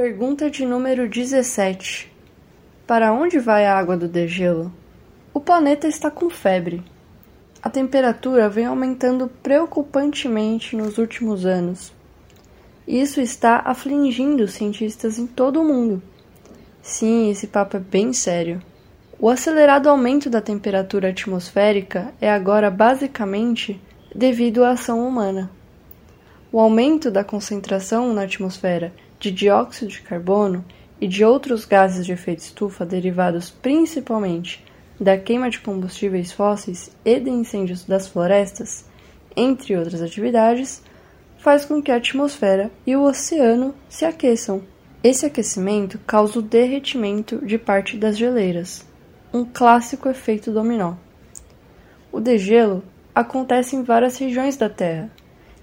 Pergunta de número 17. Para onde vai a água do degelo? O planeta está com febre. A temperatura vem aumentando preocupantemente nos últimos anos. Isso está afligindo cientistas em todo o mundo. Sim, esse papo é bem sério. O acelerado aumento da temperatura atmosférica é agora basicamente devido à ação humana. O aumento da concentração na atmosfera de dióxido de carbono e de outros gases de efeito estufa derivados principalmente da queima de combustíveis fósseis e de incêndios das florestas, entre outras atividades, faz com que a atmosfera e o oceano se aqueçam. Esse aquecimento causa o derretimento de parte das geleiras, um clássico efeito dominó. O degelo acontece em várias regiões da Terra,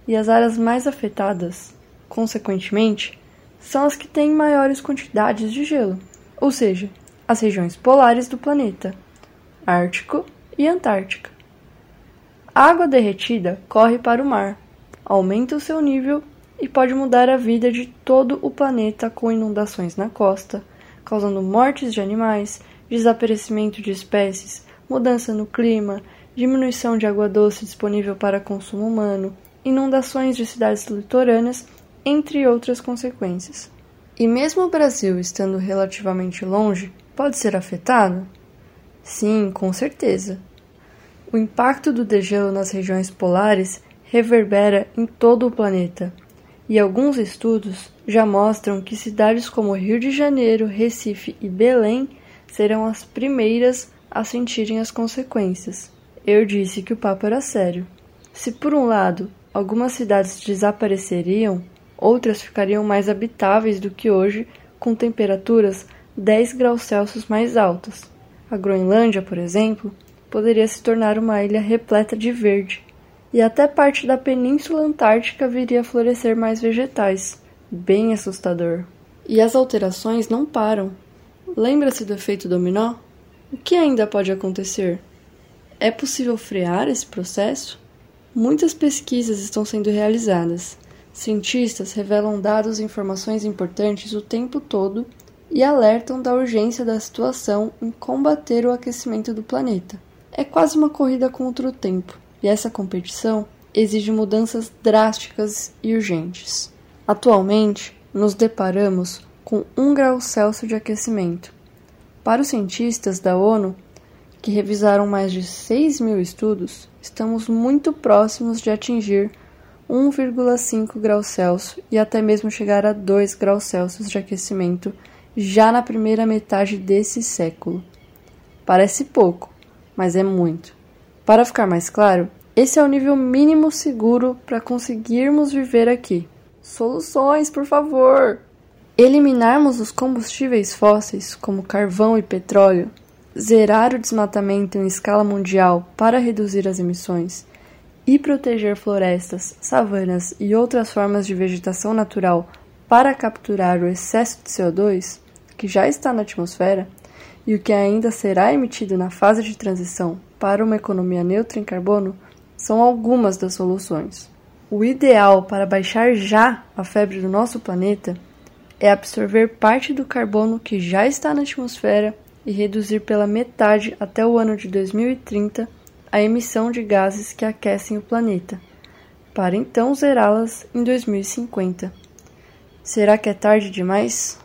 e as áreas mais afetadas, consequentemente, são as que têm maiores quantidades de gelo, ou seja, as regiões polares do planeta, Ártico e Antártica. A água derretida corre para o mar, aumenta o seu nível e pode mudar a vida de todo o planeta com inundações na costa, causando mortes de animais, desaparecimento de espécies, mudança no clima, diminuição de água doce disponível para consumo humano, inundações de cidades litorâneas entre outras consequências. E mesmo o Brasil estando relativamente longe, pode ser afetado? Sim, com certeza. O impacto do degelo nas regiões polares reverbera em todo o planeta, e alguns estudos já mostram que cidades como Rio de Janeiro, Recife e Belém serão as primeiras a sentirem as consequências. Eu disse que o papo era sério. Se por um lado algumas cidades desapareceriam, outras ficariam mais habitáveis do que hoje, com temperaturas 10 graus Celsius mais altas. A Groenlândia, por exemplo, poderia se tornar uma ilha repleta de verde, e até parte da Península Antártica viria a florescer mais vegetais. Bem assustador. E as alterações não param. Lembra-se do efeito dominó? O que ainda pode acontecer? É possível frear esse processo? Muitas pesquisas estão sendo realizadas, Cientistas revelam dados e informações importantes o tempo todo e alertam da urgência da situação em combater o aquecimento do planeta. É quase uma corrida contra o tempo, e essa competição exige mudanças drásticas e urgentes. Atualmente, nos deparamos com 1 grau Celsius de aquecimento. Para os cientistas da ONU, que revisaram mais de 6 mil estudos, estamos muito próximos de atingir 1,5 graus Celsius e até mesmo chegar a 2 graus Celsius de aquecimento já na primeira metade desse século. Parece pouco, mas é muito. Para ficar mais claro, esse é o nível mínimo seguro para conseguirmos viver aqui. Soluções, por favor! Eliminarmos os combustíveis fósseis, como carvão e petróleo, zerar o desmatamento em escala mundial para reduzir as emissões e proteger florestas, savanas e outras formas de vegetação natural para capturar o excesso de CO2 que já está na atmosfera e o que ainda será emitido na fase de transição para uma economia neutra em carbono são algumas das soluções. O ideal para baixar já a febre do nosso planeta é absorver parte do carbono que já está na atmosfera e reduzir pela metade até o ano de 2030 a emissão de gases que aquecem o planeta, para então zerá-las em 2050. Será que é tarde demais?